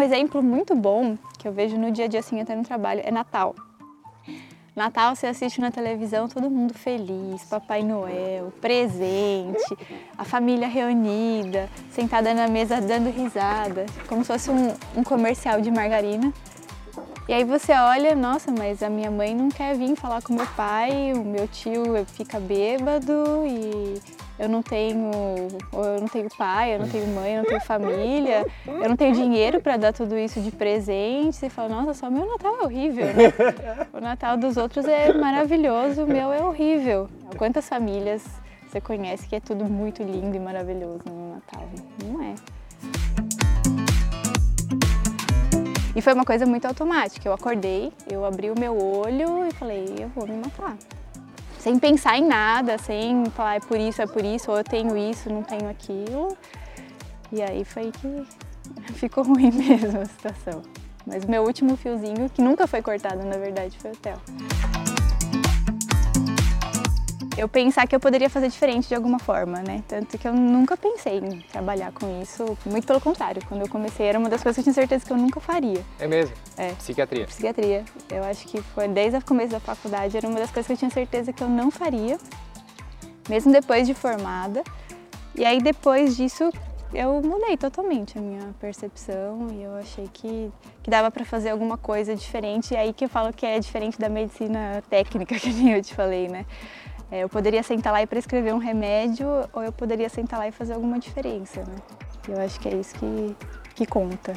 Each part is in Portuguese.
Um exemplo muito bom que eu vejo no dia a dia assim até no trabalho é Natal. Natal você assiste na televisão, todo mundo feliz, Papai Noel, presente, a família reunida, sentada na mesa dando risada, como se fosse um, um comercial de margarina. E aí você olha, nossa, mas a minha mãe não quer vir falar com meu pai, o meu tio fica bêbado e eu não tenho, eu não tenho pai, eu não tenho mãe, eu não tenho família, eu não tenho dinheiro para dar tudo isso de presente. Você fala, nossa, só meu Natal é horrível, né? O Natal dos outros é maravilhoso, o meu é horrível. Quantas famílias você conhece que é tudo muito lindo e maravilhoso no Natal? Não é. E foi uma coisa muito automática. Eu acordei, eu abri o meu olho e falei, eu vou me matar sem pensar em nada, sem falar é por isso, é por isso, ou eu tenho isso, não tenho aquilo. E aí foi que ficou ruim mesmo a situação. Mas o meu último fiozinho, que nunca foi cortado na verdade, foi o Theo eu pensar que eu poderia fazer diferente de alguma forma, né? Tanto que eu nunca pensei em trabalhar com isso, muito pelo contrário. Quando eu comecei era uma das coisas que eu tinha certeza que eu nunca faria. É mesmo? É. Psiquiatria? Psiquiatria. Eu acho que foi desde o começo da faculdade, era uma das coisas que eu tinha certeza que eu não faria, mesmo depois de formada. E aí depois disso eu mudei totalmente a minha percepção e eu achei que, que dava para fazer alguma coisa diferente. E aí que eu falo que é diferente da medicina técnica, que nem eu te falei, né? É, eu poderia sentar lá e prescrever um remédio ou eu poderia sentar lá e fazer alguma diferença, né? Eu acho que é isso que, que conta.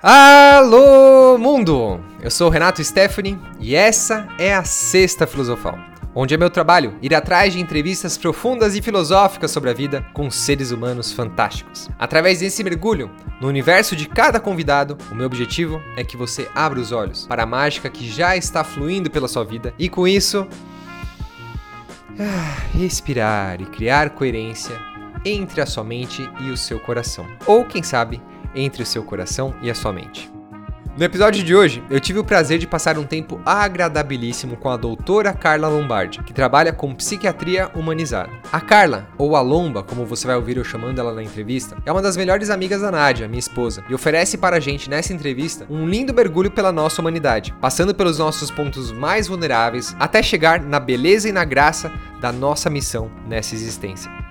Alô, mundo! Eu sou o Renato Stephanie e essa é a Sexta Filosofal, onde é meu trabalho ir atrás de entrevistas profundas e filosóficas sobre a vida com seres humanos fantásticos. Através desse mergulho no universo de cada convidado, o meu objetivo é que você abra os olhos para a mágica que já está fluindo pela sua vida e com isso. Ah, respirar e criar coerência entre a sua mente e o seu coração. Ou, quem sabe, entre o seu coração e a sua mente. No episódio de hoje, eu tive o prazer de passar um tempo agradabilíssimo com a doutora Carla Lombardi, que trabalha com psiquiatria humanizada. A Carla, ou a Lomba, como você vai ouvir eu chamando ela na entrevista, é uma das melhores amigas da Nádia, minha esposa, e oferece para a gente nessa entrevista um lindo mergulho pela nossa humanidade, passando pelos nossos pontos mais vulneráveis até chegar na beleza e na graça da nossa missão nessa existência.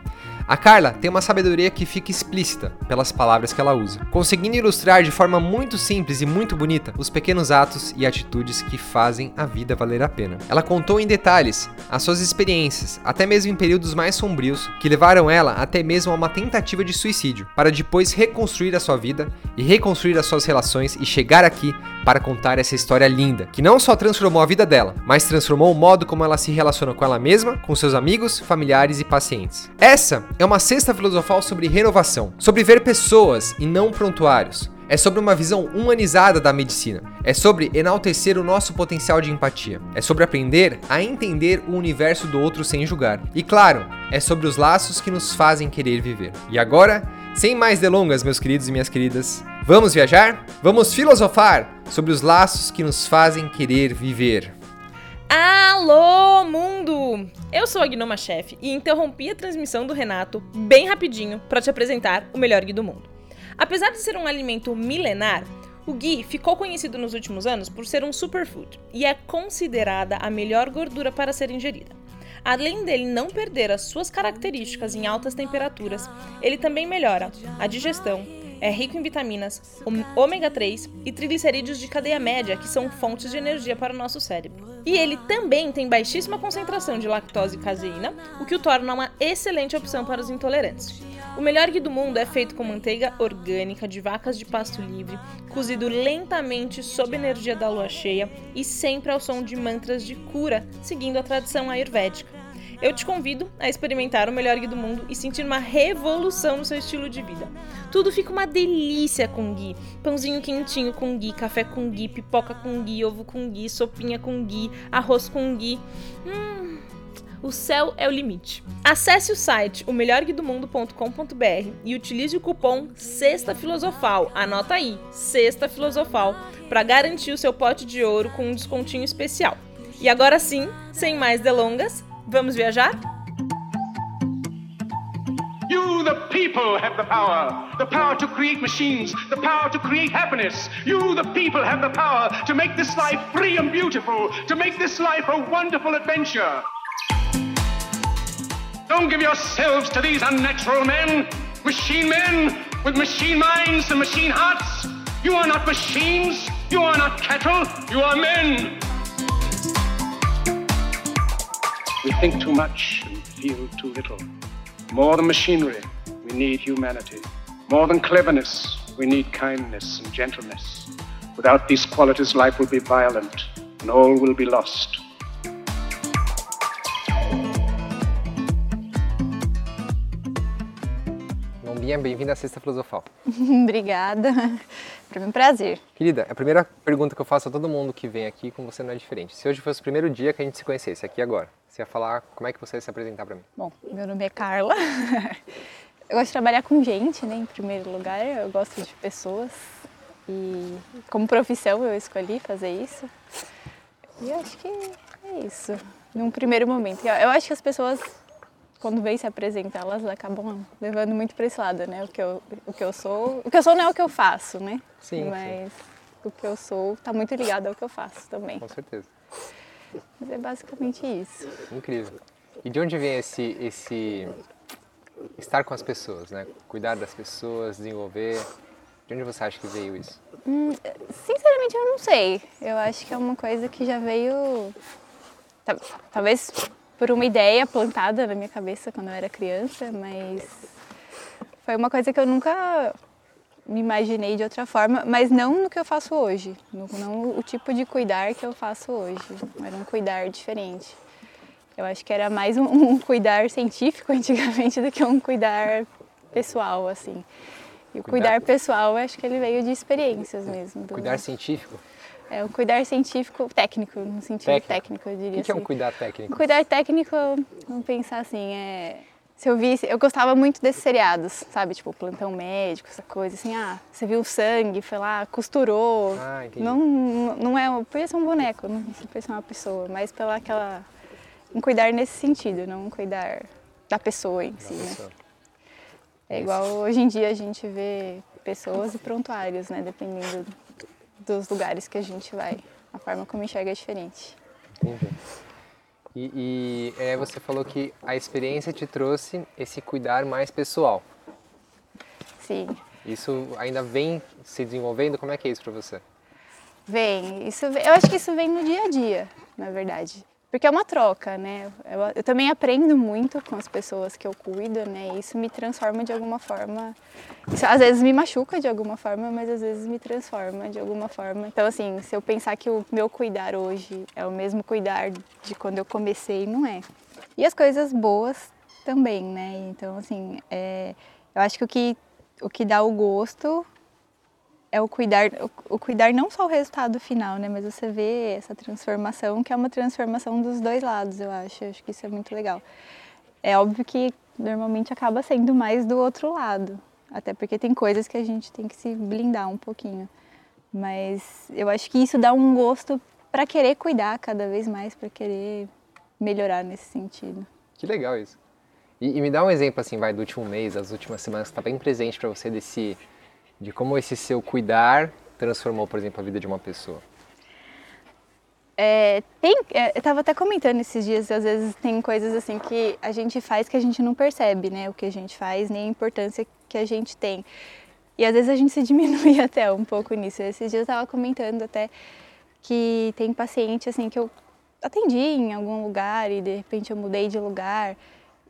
A Carla tem uma sabedoria que fica explícita pelas palavras que ela usa, conseguindo ilustrar de forma muito simples e muito bonita os pequenos atos e atitudes que fazem a vida valer a pena. Ela contou em detalhes as suas experiências, até mesmo em períodos mais sombrios, que levaram ela até mesmo a uma tentativa de suicídio, para depois reconstruir a sua vida e reconstruir as suas relações e chegar aqui para contar essa história linda, que não só transformou a vida dela, mas transformou o modo como ela se relaciona com ela mesma, com seus amigos, familiares e pacientes. Essa é uma cesta filosofal sobre renovação, sobre ver pessoas e não prontuários. É sobre uma visão humanizada da medicina. É sobre enaltecer o nosso potencial de empatia. É sobre aprender a entender o universo do outro sem julgar. E claro, é sobre os laços que nos fazem querer viver. E agora, sem mais delongas, meus queridos e minhas queridas, vamos viajar? Vamos filosofar sobre os laços que nos fazem querer viver. Alô, mundo! Eu sou a Gnoma Chef e interrompi a transmissão do Renato bem rapidinho para te apresentar o melhor guia do mundo. Apesar de ser um alimento milenar, o ghee ficou conhecido nos últimos anos por ser um superfood e é considerada a melhor gordura para ser ingerida. Além dele não perder as suas características em altas temperaturas, ele também melhora a digestão, é rico em vitaminas, ômega 3 e triglicerídeos de cadeia média, que são fontes de energia para o nosso cérebro. E ele também tem baixíssima concentração de lactose e caseína, o que o torna uma excelente opção para os intolerantes. O melhor ghee do mundo é feito com manteiga orgânica de vacas de pasto livre, cozido lentamente sob energia da lua cheia e sempre ao som de mantras de cura, seguindo a tradição ayurvédica. Eu te convido a experimentar o melhor ghee do mundo e sentir uma revolução no seu estilo de vida. Tudo fica uma delícia com ghee. Pãozinho quentinho com ghee, café com ghee, pipoca com ghee, ovo com ghee, sopinha com ghee, arroz com ghee. Hum, o céu é o limite. Acesse o site omelhorguidomundo.com.br e utilize o cupom Sexta Filosofal, anota aí, Sexta Filosofal, para garantir o seu pote de ouro com um descontinho especial. E agora sim, sem mais delongas, vamos viajar? You, the people, have the power. The power to create machines, the power to create happiness. You, the people, have the power to make this life free and beautiful, to make this life a wonderful adventure. Don't give yourselves to these unnatural men, machine men with machine minds and machine hearts. You are not machines, you are not cattle, you are men. We think too much and feel too little. More than machinery, we need humanity. More than cleverness, we need kindness and gentleness. Without these qualities, life will be violent and all will be lost. Lombinha, bem-vinda à Sexta Filosofal. Obrigada. Para mim é um prazer. Querida, a primeira pergunta que eu faço a todo mundo que vem aqui com você não é diferente. Se hoje fosse o primeiro dia que a gente se conhecesse, aqui agora, você ia falar como é que você ia se apresentar para mim? Bom, meu nome é Carla. Eu gosto de trabalhar com gente, né? Em primeiro lugar, eu gosto de pessoas. E como profissão eu escolhi fazer isso. E acho que é isso, num primeiro momento. Eu acho que as pessoas, quando vêm se apresentar, elas acabam levando muito para esse lado, né? O que, eu, o que eu sou. O que eu sou não é o que eu faço, né? Sim, Mas o que eu sou está muito ligado ao que eu faço também. Com certeza. Mas é basicamente isso. Incrível. E de onde vem esse, esse estar com as pessoas, né? Cuidar das pessoas, desenvolver. De onde você acha que veio isso? Hum, sinceramente, eu não sei. Eu acho que é uma coisa que já veio. ta- Talvez por uma ideia plantada na minha cabeça quando eu era criança, mas foi uma coisa que eu nunca me imaginei de outra forma, mas não no que eu faço hoje. no- Não o tipo de cuidar que eu faço hoje. Era um cuidar diferente. Eu acho que era mais um, um cuidar científico antigamente do que um cuidar pessoal, assim. E o Cuidar- cuidar pessoal, acho que ele veio de experiências mesmo. do- Cuidar científico? É um cuidar científico técnico, no sentido Técnico. técnico, eu O diria que que é um assim. cuidar técnico? Um cuidar técnico, vamos pensar assim, é... Se eu visse, eu gostava muito desses seriados, sabe? Tipo, plantão médico, essa coisa assim, ah, você viu o sangue, foi lá, costurou. Ah, entendi. Não, não é, podia ser um boneco, não podia ser uma pessoa, mas pela aquela, um cuidar nesse sentido, não um cuidar da pessoa em si, né? Pessoa. É igual hoje em dia a gente vê pessoas e prontuários, né? Dependendo dos lugares que a gente vai. A forma como enxerga é diferente. Entendi. E, e é, você falou que a experiência te trouxe esse cuidar mais pessoal. Sim. Isso ainda vem se desenvolvendo? Como é que é isso para você? Vem, isso, vem- eu acho que isso vem no dia a dia, na verdade. Porque é uma troca, né? Eu, eu também aprendo muito com as pessoas que eu cuido, né? E isso me transforma de alguma forma. Isso às vezes me machuca de alguma forma, mas às vezes me transforma de alguma forma. Então, assim, se eu pensar que o meu cuidar hoje é o mesmo cuidar de quando eu comecei, não é. E as coisas boas também, né? Então, assim, é, eu acho que o que, o que dá o gosto é o cuidar, o, o cuidar não só o resultado final, né, mas você vê essa transformação, que é uma transformação dos dois lados, eu acho. Eu acho que isso é muito legal. É óbvio que normalmente acaba sendo mais do outro lado, até porque tem coisas que a gente tem que se blindar um pouquinho. Mas eu acho que isso dá um gosto para querer cuidar cada vez mais, para querer melhorar nesse sentido. Que legal isso. E, e me dá um exemplo assim, vai, do último mês, das últimas semanas, que está bem presente para você desse, de como esse seu cuidar transformou, por exemplo, a vida de uma pessoa. É, tem, é, eu estava até comentando esses dias, às vezes tem coisas assim que a gente faz que a gente não percebe, né? O que a gente faz, nem a importância que a gente tem. E às vezes a gente se diminui até um pouco nisso. Esses dias eu estava comentando até que tem paciente assim que eu atendi em algum lugar e de repente eu mudei de lugar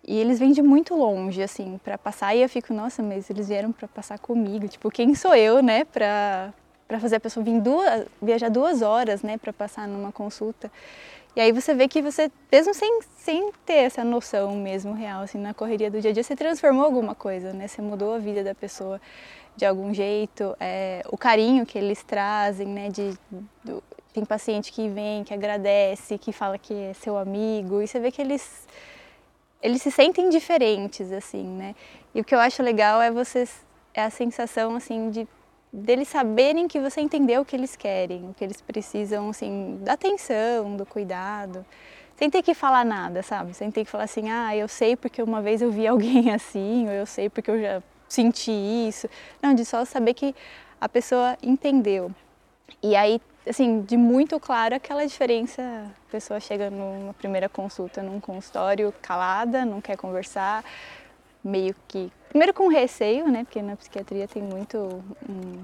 e eles vêm de muito longe assim para passar e eu fico, nossa, mas eles vieram para passar comigo, tipo, quem sou eu, né, para para fazer a pessoa vir duas, viajar duas horas, né, para passar numa consulta. E aí você vê que você, mesmo sem, sem ter essa noção mesmo real, assim, na correria do dia a dia, você transformou alguma coisa, né? Você mudou a vida da pessoa de algum jeito. É, o carinho que eles trazem, né? De, do- tem paciente que vem, que agradece, que fala que é seu amigo. E você vê que eles eles se sentem diferentes, assim, né? E o que eu acho legal é vocês, é a sensação, assim, de deles saberem que você entendeu o que eles querem, o que eles precisam, assim, da atenção, do cuidado, sem ter que falar nada, sabe? Sem ter que falar assim, ah, eu sei porque uma vez eu vi alguém assim, ou eu sei porque eu já senti isso. Não, de só saber que a pessoa entendeu. E aí, assim, de muito claro aquela diferença, a pessoa chega numa primeira consulta num consultório calada, não quer conversar, meio que primeiro com receio, né? Porque na psiquiatria tem muito um,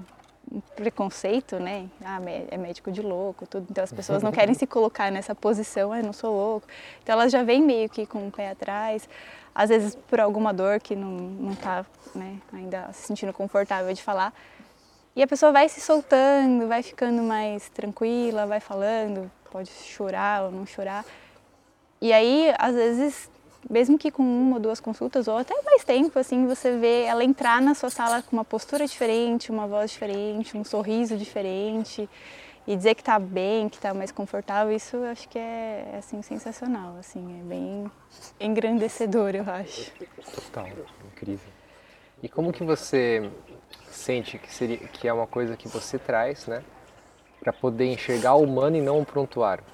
preconceito, né? Ah, é médico de louco, tudo. Então as pessoas não querem se colocar nessa posição, ah, não sou louco. Então elas já vêm meio que com o pé atrás, às vezes por alguma dor que não não tá, né, ainda se sentindo confortável de falar. E a pessoa vai se soltando, vai ficando mais tranquila, vai falando, pode chorar ou não chorar. E aí, às vezes, mesmo que com uma ou duas consultas ou até mais tempo, assim, você vê ela entrar na sua sala com uma postura diferente, uma voz diferente, um sorriso diferente e dizer que está bem, que está mais confortável, isso eu acho que é, assim sensacional, assim, é bem engrandecedor, eu acho. Total, incrível. E como que você sente que seria que é uma coisa que você traz, né, para poder enxergar o humano e não o prontuário?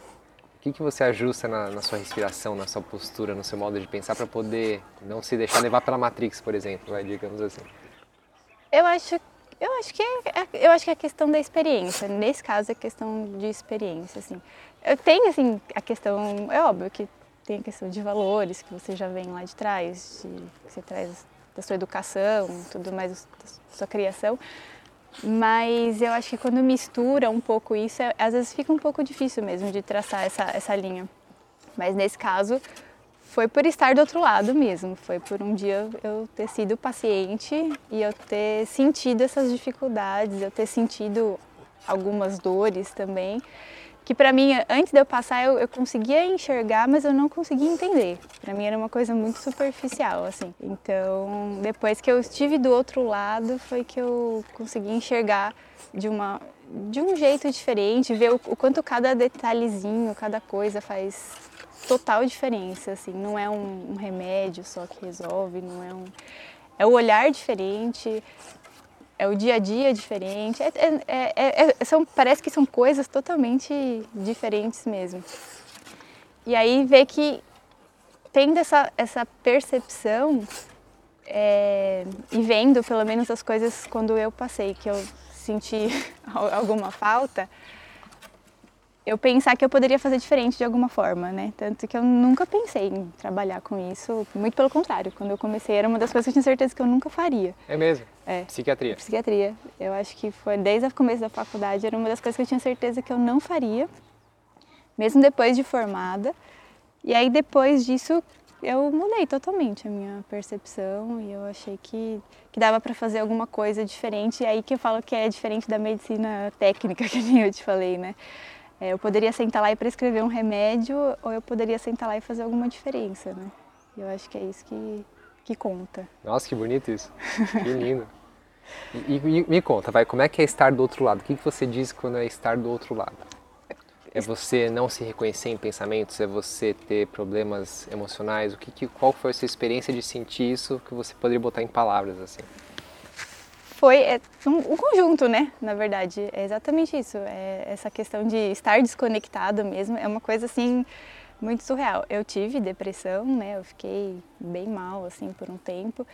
que, que você ajusta na, na, sua respiração, na sua postura, no seu modo de pensar para poder não se deixar levar pela Matrix, por exemplo, digamos assim? Eu acho, eu acho que é, eu acho que é a questão da experiência. Nesse caso é questão de experiência, assim. Eu tenho assim a questão, é óbvio que tem a questão de valores que você já vem lá de trás, de, que você traz da sua educação, tudo mais da sua criação. Mas eu acho que quando mistura um pouco isso, é, às vezes fica um pouco difícil mesmo de traçar essa, essa linha. Mas nesse caso, foi por estar do outro lado mesmo. Foi por um dia eu ter sido paciente e eu ter sentido essas dificuldades, eu ter sentido algumas dores também que para mim, antes de eu passar, eu, eu, conseguia enxergar, mas eu não conseguia entender. Para mim era uma coisa muito superficial, assim. Então, depois que eu estive do outro lado, foi que eu consegui enxergar de uma de um jeito diferente, ver o, o quanto cada detalhezinho, cada coisa faz total diferença, assim. Não é um, um remédio só que resolve, não é um é o olhar diferente, é o dia a dia diferente. É, é, é, é, são, parece que são coisas totalmente diferentes mesmo. E aí ver que tendo essa, essa percepção é, e vendo pelo menos as coisas quando eu passei, que eu senti alguma falta, eu pensar que eu poderia fazer diferente de alguma forma, né? Tanto que eu nunca pensei em trabalhar com isso, muito pelo contrário. Quando eu comecei era uma das coisas que eu tinha certeza que eu nunca faria. É mesmo? É. Psiquiatria? Psiquiatria. Eu acho que foi desde o começo da faculdade, era uma das coisas que eu tinha certeza que eu não faria, mesmo depois de formada. E aí depois disso eu mudei totalmente a minha percepção e eu achei que, que dava para fazer alguma coisa diferente. E aí que eu falo que é diferente da medicina técnica que eu te falei, né? É, eu poderia sentar lá e prescrever um remédio ou eu poderia sentar lá e fazer alguma diferença, né? E eu acho que é isso que, que conta. Nossa, que bonito isso. Que lindo. E, e, me conta, vai, como é que é estar do outro lado? O que, que você diz quando é estar do outro lado? É você não se reconhecer em pensamentos? É você ter problemas emocionais? O que, que qual foi a sua experiência de sentir isso que você poderia botar em palavras assim? Foi é, um, conjunto, né? Na verdade, é exatamente isso. É essa questão de estar desconectado mesmo é uma coisa assim muito surreal. Eu tive depressão, né? Eu fiquei bem mal assim por um tempo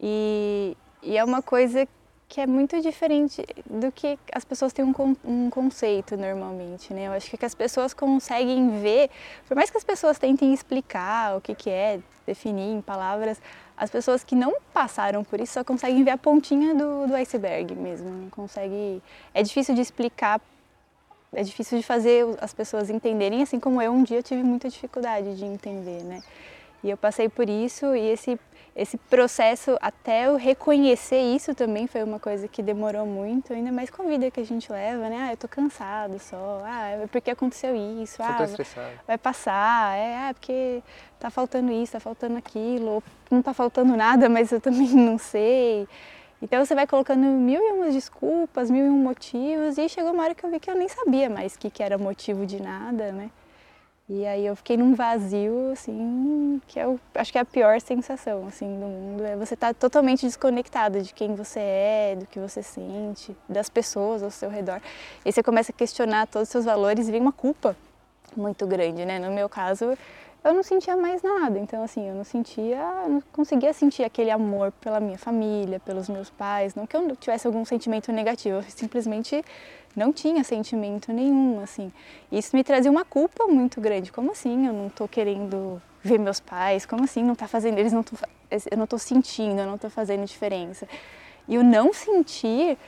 e, e é uma coisa que é muito diferente do que as pessoas têm um, um conceito normalmente, né? Eu acho que as pessoas conseguem ver, por mais que as pessoas tentem explicar o que, que é, definir em palavras, as pessoas que não passaram por isso só conseguem ver a pontinha do, do iceberg mesmo, não consegue... É difícil de explicar, é difícil de fazer as pessoas entenderem, assim como eu um dia tive muita dificuldade de entender, né? E eu passei por isso e esse esse processo até eu reconhecer isso também foi uma coisa que demorou muito, ainda mais com a vida que a gente leva, né? Ah, eu tô cansado só, ah, é porque aconteceu isso, ah, vai passar, é, ah, porque tá faltando isso, tá faltando aquilo, ou não tá faltando nada, mas eu também não sei. Então você vai colocando mil e umas desculpas, mil e um motivos, e chegou uma hora que eu vi que eu nem sabia mais o que, que era motivo de nada, né? E aí eu fiquei num vazio, assim, que eu acho que é a pior sensação, assim, do mundo. É você estar tá totalmente desconectado de quem você é, do que você sente, das pessoas ao seu redor. E você começa a questionar todos os seus valores e vem uma culpa muito grande, né? No meu caso, eu não sentia mais nada. Então, assim, eu não sentia, não conseguia sentir aquele amor pela minha família, pelos meus pais. Não que eu tivesse algum sentimento negativo, eu simplesmente não tinha sentimento nenhum, assim. Isso me trazia uma culpa muito grande. Como assim eu não estou querendo ver meus pais? Como assim não está fazendo? Eles não tô, eu não estou sentindo, eu não estou fazendo diferença. E o não sentir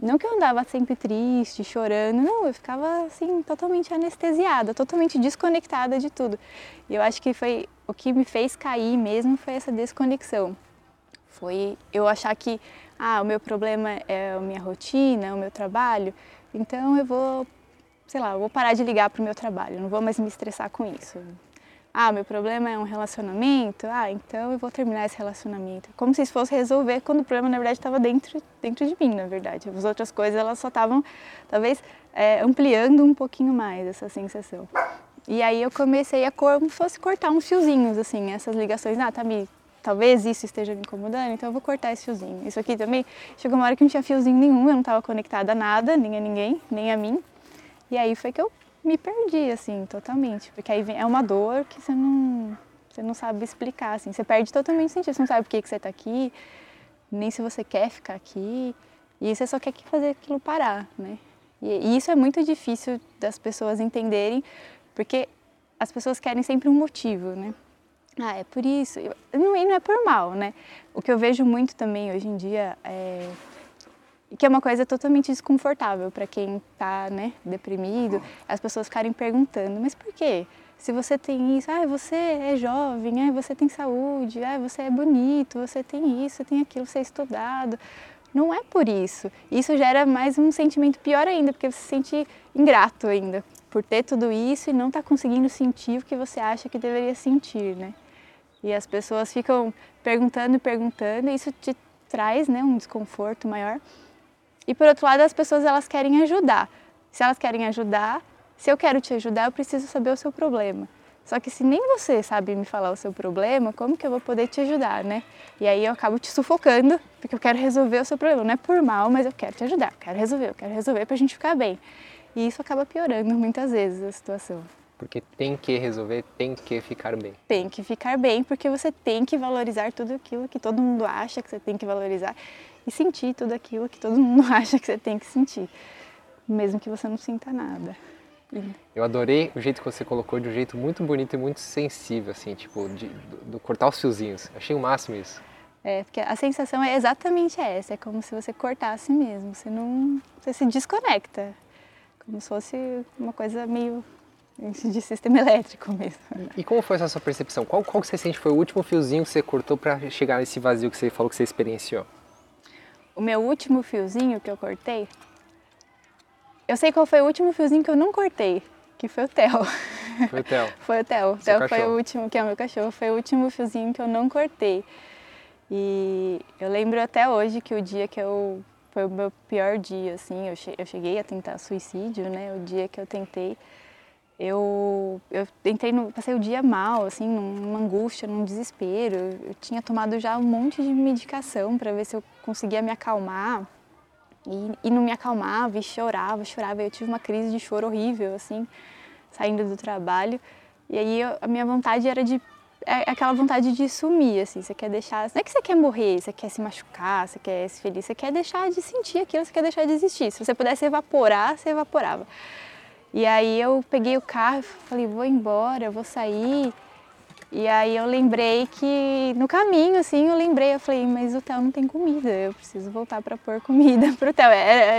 não que eu andava sempre triste, chorando, não, eu ficava assim totalmente anestesiada, totalmente desconectada de tudo. E eu acho que foi o que me fez cair mesmo foi essa desconexão. Foi eu achar que ah, o meu problema é a minha rotina, o meu trabalho, então eu vou, sei lá, eu vou parar de ligar para o meu trabalho, não vou mais me estressar com isso. Ah, meu problema é um relacionamento, ah, então eu vou terminar esse relacionamento. Como se isso fosse resolver quando o problema na verdade estava dentro, dentro de mim, na verdade. As outras coisas elas só estavam, talvez, é, ampliando um pouquinho mais essa sensação. E aí eu comecei a como se fosse cortar uns fiozinhos, assim, essas ligações. Ah, tá me talvez isso esteja me incomodando, então eu vou cortar esse fiozinho. Isso aqui também, chegou uma hora que não tinha fiozinho nenhum, eu não estava conectada a nada, nem a ninguém, nem a mim. E aí foi que eu me perdi, assim, totalmente. Porque aí vem, é uma dor que você não, você não sabe explicar, assim. Você perde totalmente o sentido. Você não sabe por que, que você está aqui, nem se você quer ficar aqui. E você só quer fazer aquilo parar, né? E, e isso é muito difícil das pessoas entenderem, porque as pessoas querem sempre um motivo, né? Ah, é por isso. E não é por mal, né? O que eu vejo muito também hoje em dia é que é uma coisa totalmente desconfortável para quem está né, deprimido, as pessoas ficarem perguntando, mas por quê? Se você tem isso, ah, você é jovem, ah, você tem saúde, ah, você é bonito, você tem isso, você tem aquilo, você é estudado. Não é por isso. Isso gera mais um sentimento pior ainda, porque você se sente ingrato ainda por ter tudo isso e não estar tá conseguindo sentir o que você acha que deveria sentir, né? E as pessoas ficam perguntando e perguntando, e isso te traz né, um desconforto maior. E por outro lado, as pessoas elas querem ajudar. Se elas querem ajudar, se eu quero te ajudar, eu preciso saber o seu problema. Só que se nem você sabe me falar o seu problema, como que eu vou poder te ajudar, né? E aí eu acabo te sufocando, porque eu quero resolver o seu problema. Não é por mal, mas eu quero te ajudar, eu quero resolver, eu quero resolver para a gente ficar bem. E isso acaba piorando muitas vezes a situação. Porque tem que resolver, tem que ficar bem. Tem que ficar bem, porque você tem que valorizar tudo aquilo que todo mundo acha que você tem que valorizar e sentir tudo aquilo que todo mundo acha que você tem que sentir, mesmo que você não sinta nada. Eu adorei o jeito que você colocou de um jeito muito bonito e muito sensível, assim, tipo, de, cortar os fiozinhos. Achei o máximo isso. É, porque a sensação é exatamente essa, é como se você cortasse mesmo, você não, você se desconecta, como se fosse uma coisa meio de sistema elétrico mesmo. E como foi essa sua percepção? Qual, qual que você sente foi o último fiozinho que você cortou para chegar nesse vazio que você falou que você experienciou? O meu último fiozinho que eu cortei, eu sei qual foi o último fiozinho que eu não cortei, que foi o Theo. Foi o Theo. foi o Theo. O Theo foi o último, que é o meu cachorro, foi o último fiozinho que eu não cortei. E eu lembro até hoje que o dia que eu foi o meu pior dia, assim, eu cheguei a tentar suicídio, né? O dia que eu tentei, eu, eu entrei no, passei o dia mal, assim, numa angústia, num desespero. Eu tinha tomado já um monte de medicação para ver se eu conseguia me acalmar. E, e não me acalmava, e chorava, chorava. Eu tive uma crise de choro horrível, assim, saindo do trabalho. E aí eu, a minha vontade era de é aquela vontade de sumir, assim, você quer deixar, não é que você quer morrer, você quer se machucar, você quer se feliz, você quer deixar de sentir aquilo, você quer deixar de existir. Se você pudesse evaporar, você evaporava. E aí eu peguei o carro e falei, vou embora, vou sair. E aí eu lembrei que no caminho, assim, eu lembrei, eu falei, mas o Theo não tem comida, eu preciso voltar para pôr comida pro Theo.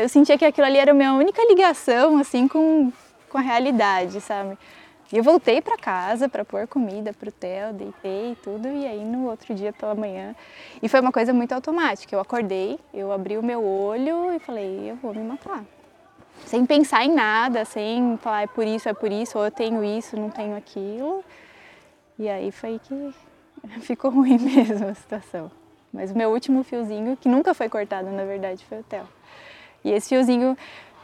Eu sentia que aquilo ali era a minha única ligação, assim, com, com a realidade, sabe? E eu voltei para casa para pôr comida pro Theo, deitei tudo, e aí no outro dia pela manhã. E foi uma coisa muito automática. Eu acordei, eu abri o meu olho e falei, eu vou me matar sem pensar em nada, sem falar é por isso, é por isso, ou eu tenho isso, não tenho aquilo. E aí foi que ficou ruim mesmo a situação. Mas o meu último fiozinho, que nunca foi cortado na verdade, foi o Theo. E esse fiozinho,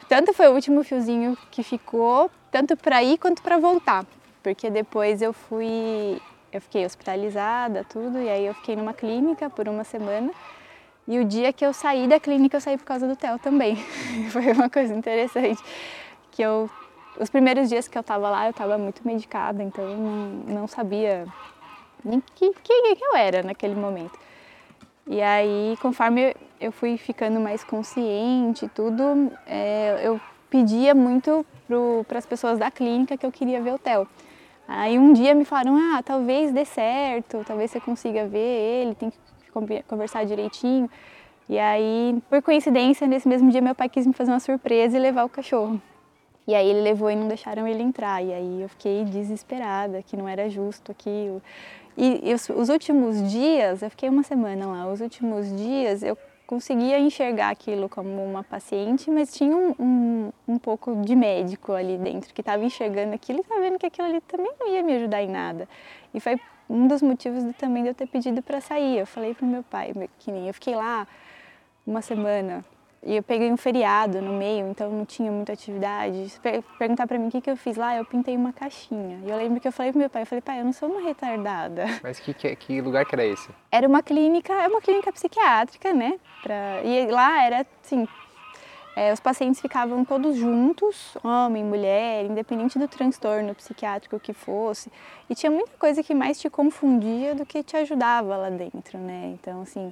tanto foi o último fiozinho que ficou, tanto para ir quanto para voltar. porque depois eu fui, eu fiquei hospitalizada, tudo, e aí eu fiquei numa clínica por uma semana. E o dia que eu saí da clínica, eu saí por causa do TEL também. Foi uma coisa interessante, que eu os primeiros dias que eu estava lá, eu estava muito medicada, então eu não, não sabia nem quem que, que eu era naquele momento. E aí, conforme eu fui ficando mais consciente e tudo, é, eu pedia muito para as pessoas da clínica que eu queria ver o Theo. Aí um dia me falaram, ah, talvez dê certo, talvez você consiga ver ele, tem que conversar direitinho. E aí, por coincidência, nesse mesmo dia meu pai quis me fazer uma surpresa e levar o cachorro. E aí ele levou e não deixaram ele entrar. E aí eu fiquei desesperada, que não era justo aquilo. E, os, os, últimos dias, eu fiquei uma semana lá, os últimos dias eu conseguia enxergar aquilo como uma paciente, mas tinha um, um, um pouco de médico ali dentro que estava enxergando aquilo e estava vendo que aquilo ali também não ia me ajudar em nada. E foi um dos motivos de, também de eu ter pedido para sair. Eu falei para o meu pai, que nem eu fiquei lá uma semana e eu peguei um feriado no meio, então não tinha muita atividade. Perguntar para mim o que, que eu fiz lá, eu pintei uma caixinha. E eu lembro que eu falei pro meu pai, eu falei, pai, eu não sou uma retardada. Mas que, que, que lugar que era esse? Era uma clínica, é uma clínica psiquiátrica, né? Pra, e lá era, assim, é, os pacientes ficavam todos juntos, homem, mulher, independente do transtorno psiquiátrico que fosse. E tinha muita coisa que mais te confundia do que te ajudava lá dentro, né? Então, assim,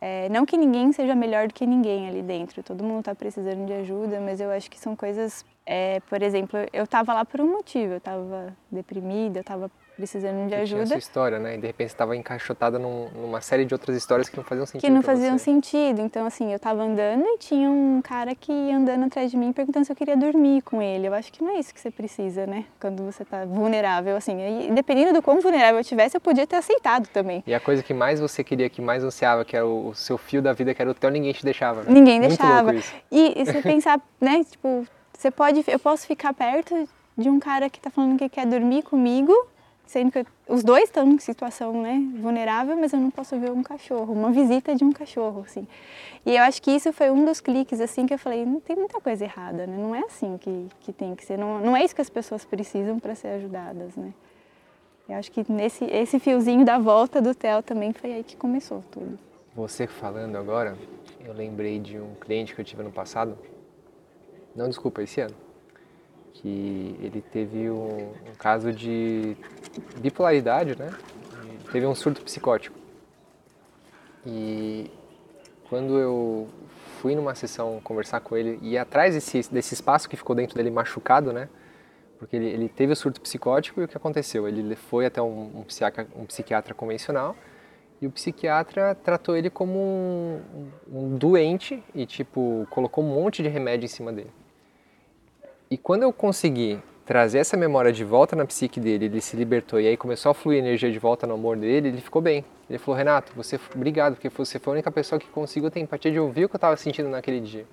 é, não que ninguém seja melhor do que ninguém ali dentro, todo mundo está precisando de ajuda, mas eu acho que são coisas, é, por exemplo, eu estava lá por um motivo, eu estava deprimida, eu estava precisando de ajuda. Tinha essa história, né? E de repente estava encaixotada num, numa série de outras histórias que não faziam sentido. Que não faziam você. sentido. Então, assim, eu estava andando e tinha um cara que ia andando atrás de mim perguntando se eu queria dormir com ele. Eu acho que não é isso que você precisa, né? Quando você está vulnerável, assim. E, dependendo do quão vulnerável eu tivesse, eu podia ter aceitado também. E a coisa que mais você queria, que mais ansiava, que era o, seu fio da vida, que era o teu, ninguém te deixava. Né? Ninguém Muito deixava. E, e você pensar, né? Tipo, você pode, eu posso ficar perto de um cara que está falando que quer dormir comigo sendo que os dois estão em situação né, vulnerável, mas eu não posso ver um cachorro, uma visita de um cachorro, assim. E eu acho que isso foi um dos cliques, assim, que eu falei, não tem muita coisa errada, né? Não é assim que, que tem que ser, não, não é isso que as pessoas precisam para ser ajudadas, né? Eu acho que nesse esse fiozinho da volta do Theo também foi aí que começou tudo. Você falando agora, eu lembrei de um cliente que eu tive no passado, não, desculpa, esse ano que ele teve um, um caso de bipolaridade, né? Teve um surto psicótico. E quando eu fui numa sessão conversar com ele e atrás desse, desse espaço que ficou dentro dele machucado, né? Porque ele, ele teve o surto psicótico e o que aconteceu? Ele foi até um, um, psiquiatra, um psiquiatra convencional e o psiquiatra tratou ele como um, um doente e, tipo, colocou um monte de remédio em cima dele. E quando eu consegui trazer essa memória de volta na psique dele, ele se libertou e aí começou a fluir energia de volta no amor dele, ele ficou bem. Ele falou: Renato, você, obrigado, porque você foi a única pessoa que conseguiu ter empatia de ouvir o que eu estava sentindo naquele dia.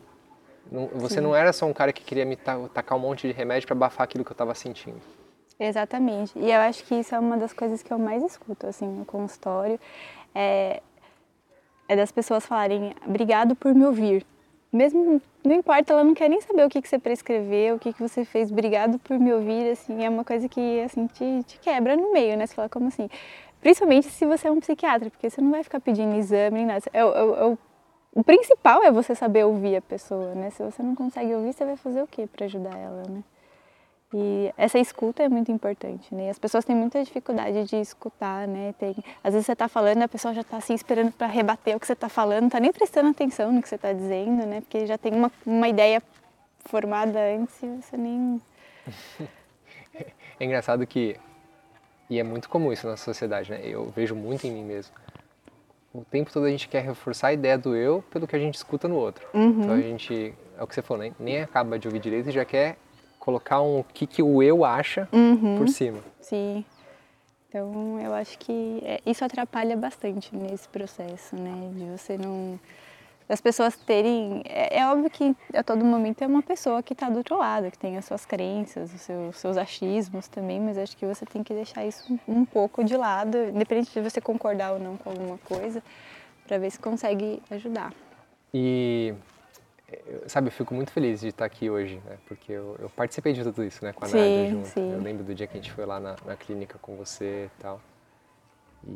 Não, você Sim. não era só um cara que queria me tacar um monte de remédio para abafar aquilo que eu estava sentindo. Exatamente. E eu acho que isso é uma das coisas que eu mais escuto assim no consultório. É, é das pessoas falarem: obrigado por me ouvir mesmo não importa, ela não quer nem saber o que, que você prescreveu, o que, que você fez, obrigado por me ouvir, assim, é uma coisa que, assim, te, te quebra no meio, né? Você fala, como assim? Principalmente se você é um psiquiatra, porque você não vai ficar pedindo exame nem nada. É, é, é, o principal é você saber ouvir a pessoa, né? Se você não consegue ouvir, você vai fazer o quê para ajudar ela, né? E essa escuta é muito importante, né? As pessoas têm muita dificuldade de escutar, né? Tem, às vezes você está falando, a pessoa já está assim esperando para rebater o que você está falando, não está nem prestando atenção no que você está dizendo, né? Porque já tem uma, uma ideia formada antes e você nem... É engraçado que, e é muito comum isso na sociedade, né? Eu vejo muito em mim mesmo. O tempo todo a gente quer reforçar a ideia do eu pelo que a gente escuta no outro. Uhum. Então a gente, é o que você falou, né? nem acaba de ouvir direito e já quer colocar um que, que o eu acha uhum. por cima. Sim. Então eu acho que é, isso atrapalha bastante nesse processo, né? De você não. Das pessoas terem. É, é óbvio que a todo momento é uma pessoa que está do outro lado, que tem as suas crenças, os seus, seus achismos também, mas acho que você tem que deixar isso um pouco de lado, independente de você concordar ou não com alguma coisa, para ver se consegue ajudar. E eu, sabe, eu fico muito feliz de estar aqui hoje, né? Porque eu, eu participei de tudo isso, né? Com a Sim, Nádia junto. sim. Eu lembro do dia que a gente foi lá na, na clínica com você e tal. E...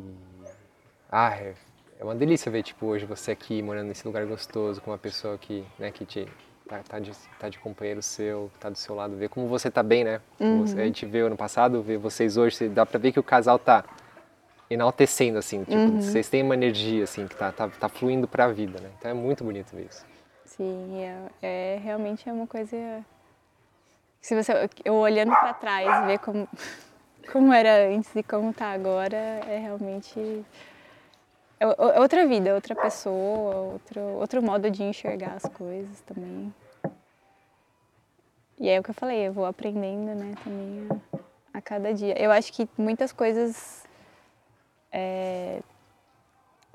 Ah, é, é uma delícia ver, tipo, hoje você aqui morando nesse lugar gostoso, com uma pessoa que, né, que te... Tá, tá, de, tá de companheiro seu, tá do seu lado, ver como você tá bem, né? Uhum. Você- a gente vê ano passado, vê vocês hoje, dá pra ver que o casal tá enaltecendo, assim, tipo, Uhum. vocês têm uma energia, assim, que tá, tá, tá fluindo pra vida, né? Então é muito bonito ver isso. Sim, é, é realmente é uma coisa. Se você, eu olhando para trás, ver como, como era antes e como tá agora, é realmente é é outra vida, outra pessoa, outro, outro modo de enxergar as coisas também. E é o que eu falei, eu vou aprendendo, né, também a, a cada dia. Eu acho que muitas coisas é,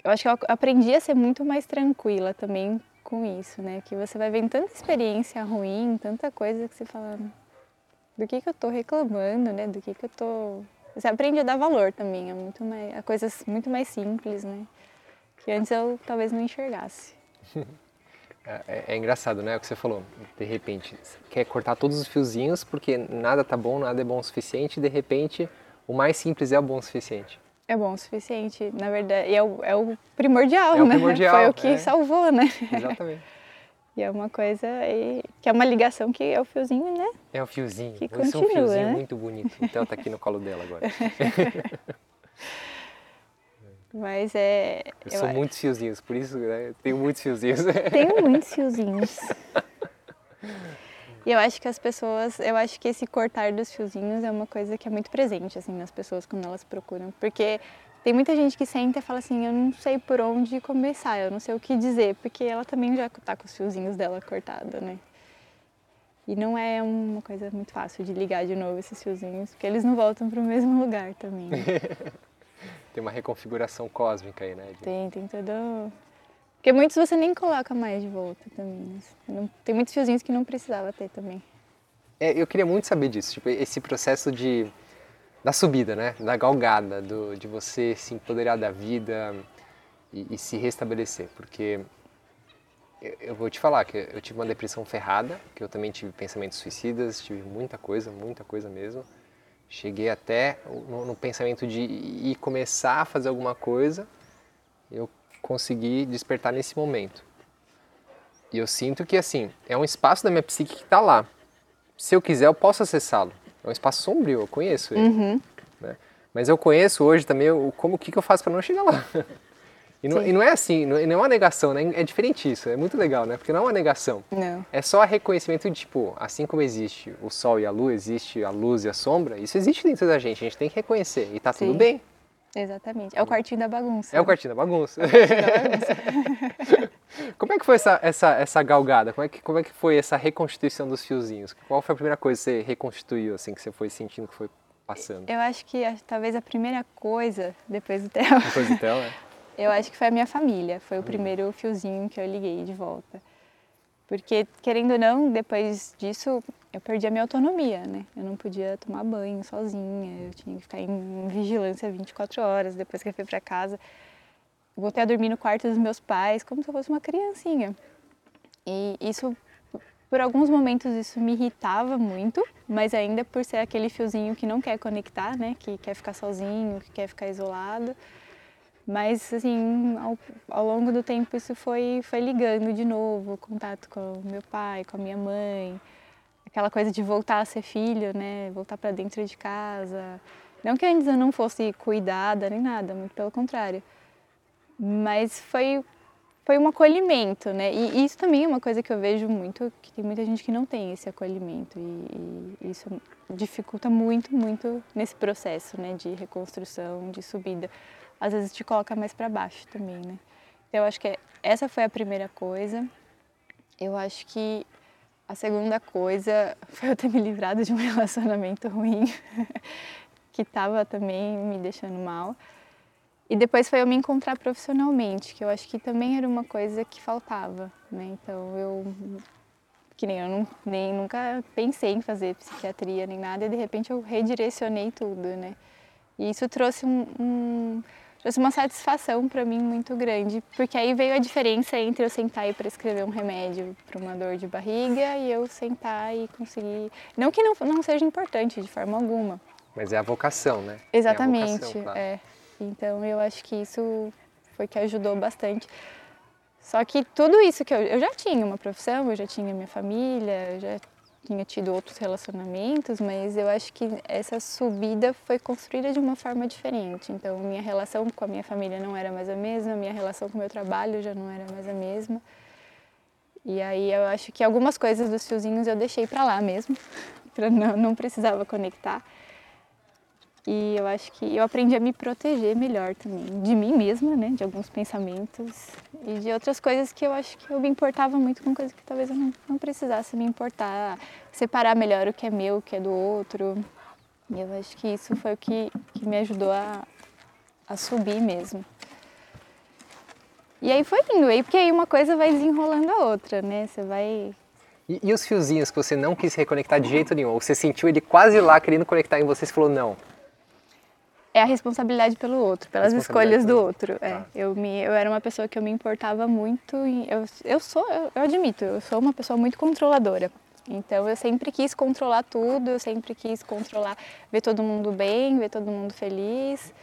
eu acho que eu aprendi a ser muito mais tranquila também com isso, né? Que você vai vendo tanta experiência ruim, tanta coisa que você fala do que que eu tô reclamando, né? Do que que eu tô você aprende a dar valor também, é muito mais a coisas muito mais simples, né? Que antes eu talvez não enxergasse. É, é- é engraçado, né? O que você falou. De repente, você quer cortar todos os fiozinhos porque nada tá bom, nada é bom o suficiente. E de repente, o mais simples é o bom o suficiente. É bom o suficiente, na verdade, e é o, é o primordial, É o né? primordial, Foi o que é. salvou, né? Exatamente. E é uma coisa que é uma ligação que é o fiozinho, né? É o fiozinho. Que Esse é um continua, fiozinho né? muito bonito. Então tá aqui no colo dela agora. Mas é. Eu sou muitos fiozinhos, por isso né, eu tenho muitos fiozinhos. Tenho muitos fiozinhos. E eu acho que as pessoas, eu acho que esse cortar dos fiozinhos é uma coisa que é muito presente assim nas pessoas quando elas procuram, porque tem muita gente que senta e fala assim, eu não sei por onde começar, eu não sei o que dizer, porque ela também já tá com os fiozinhos dela cortada, né? E não é uma coisa muito fácil de ligar de novo esses fiozinhos, porque eles não voltam para o mesmo lugar também. né? Tem uma reconfiguração cósmica aí, né? de- Tem, tem todo. Porque muitos você nem coloca mais de volta também. né? Não- Tem muitos fiozinhos que não precisava ter também. É, eu queria muito saber disso, tipo, esse processo de da subida, né? Da galgada, do, de você se empoderar da vida e, e se restabelecer, porque eu, eu vou te falar que eu tive uma depressão ferrada, que eu também tive pensamentos suicidas, tive muita coisa, muita coisa mesmo. Cheguei até no, no pensamento de ir começar a fazer alguma coisa, eu consegui despertar nesse momento. E eu sinto que assim, é um espaço da minha psique que está lá se eu quiser, eu posso acessá-lo. É um espaço sombrio, eu conheço ele. Uhum. né? Mas eu conheço hoje também o, como o que, que eu faço para não chegar lá. E não, e não é assim, não, é uma negação, né? é diferente isso, é muito legal, né? Porque não é uma negação. Não. É só reconhecimento de, tipo, assim como existe o sol e a lua, existe a luz e a sombra, isso existe dentro da gente, a gente tem que reconhecer. E tá tudo Sim. bem. Exatamente. É o quartinho da bagunça. É o quartinho da bagunça. quartinho da bagunça. como é que foi essa, essa, essa galgada? Como é, que, como é que foi essa reconstituição dos fiozinhos? Qual foi a primeira coisa que você reconstituiu, assim, que você foi sentindo que foi passando? Eu acho que talvez a primeira coisa, depois do Theo, Depois do Theo, né? eu acho que foi a minha família. Foi o primeiro fiozinho que eu liguei de volta. Porque, querendo ou não, depois disso, eu perdi a minha autonomia, né? Eu não podia tomar banho sozinha, eu tinha que ficar em vigilância 24 horas depois que eu fui para casa. Voltei a dormir no quarto dos meus pais, como se eu fosse uma criancinha. E isso, por alguns momentos, isso me irritava muito, mas ainda por ser aquele fiozinho que não quer conectar, né? Que quer ficar sozinho, que quer ficar isolado. Mas, assim, ao, ao longo do tempo isso foi, foi ligando de novo, o contato com meu pai, com a minha mãe, aquela coisa de voltar a ser filho, né? Voltar para dentro de casa. Não que antes eu não fosse cuidada nem nada, muito pelo contrário. Mas foi, foi um acolhimento, né? E isso também é uma coisa que eu vejo muito, que tem muita gente que não tem esse acolhimento. E, e isso dificulta muito, muito nesse processo, né? De reconstrução, de subida às vezes te coloca mais para baixo também, né? Então, eu acho que essa foi a primeira coisa. Eu acho que a segunda coisa foi eu ter me livrado de um relacionamento ruim que estava também me deixando mal. E depois foi eu me encontrar profissionalmente, que eu acho que também era uma coisa que faltava, né? Então eu que nem eu não, nem nunca pensei em fazer psiquiatria nem nada e de repente eu redirecionei tudo, né? E isso trouxe um, um trouxe uma satisfação para mim muito grande, porque aí veio a diferença entre eu sentar e prescrever um remédio para uma dor de barriga e eu sentar e conseguir. Não que não, não seja importante de forma alguma. Mas é a vocação, né? Exatamente. É, vocação, claro. é. Então eu acho que isso foi que ajudou bastante. Só que tudo isso que eu, eu já tinha uma profissão, eu já tinha minha família, eu já tinha tido outros relacionamentos, mas eu acho que essa subida foi construída de uma forma diferente. Então, minha relação com a minha família não era mais a mesma, minha relação com o meu trabalho já não era mais a mesma. E aí eu acho que algumas coisas dos fiozinhos eu deixei para lá mesmo, para não, não precisava conectar. E eu acho que eu aprendi a me proteger melhor também, de mim mesma, né, de alguns pensamentos e de outras coisas que eu acho que eu me importava muito com coisas que talvez eu não, não precisasse me importar, separar melhor o que é meu, o que é do outro. E eu acho que isso foi o que, que me ajudou a, a subir mesmo. E aí foi indo, aí porque aí uma coisa vai desenrolando a outra, né? Você vai e, e, os fiozinhos que você não quis reconectar de jeito nenhum? Ou você sentiu ele quase lá querendo conectar em você e falou não? É a responsabilidade pelo outro, pelas escolhas do outro. É, tá. eu, me, eu era uma pessoa que eu me importava muito. Eu, eu sou, eu, eu admito, eu sou uma pessoa muito controladora. Então eu sempre quis controlar tudo, eu sempre quis controlar, ver todo mundo bem, ver todo mundo feliz.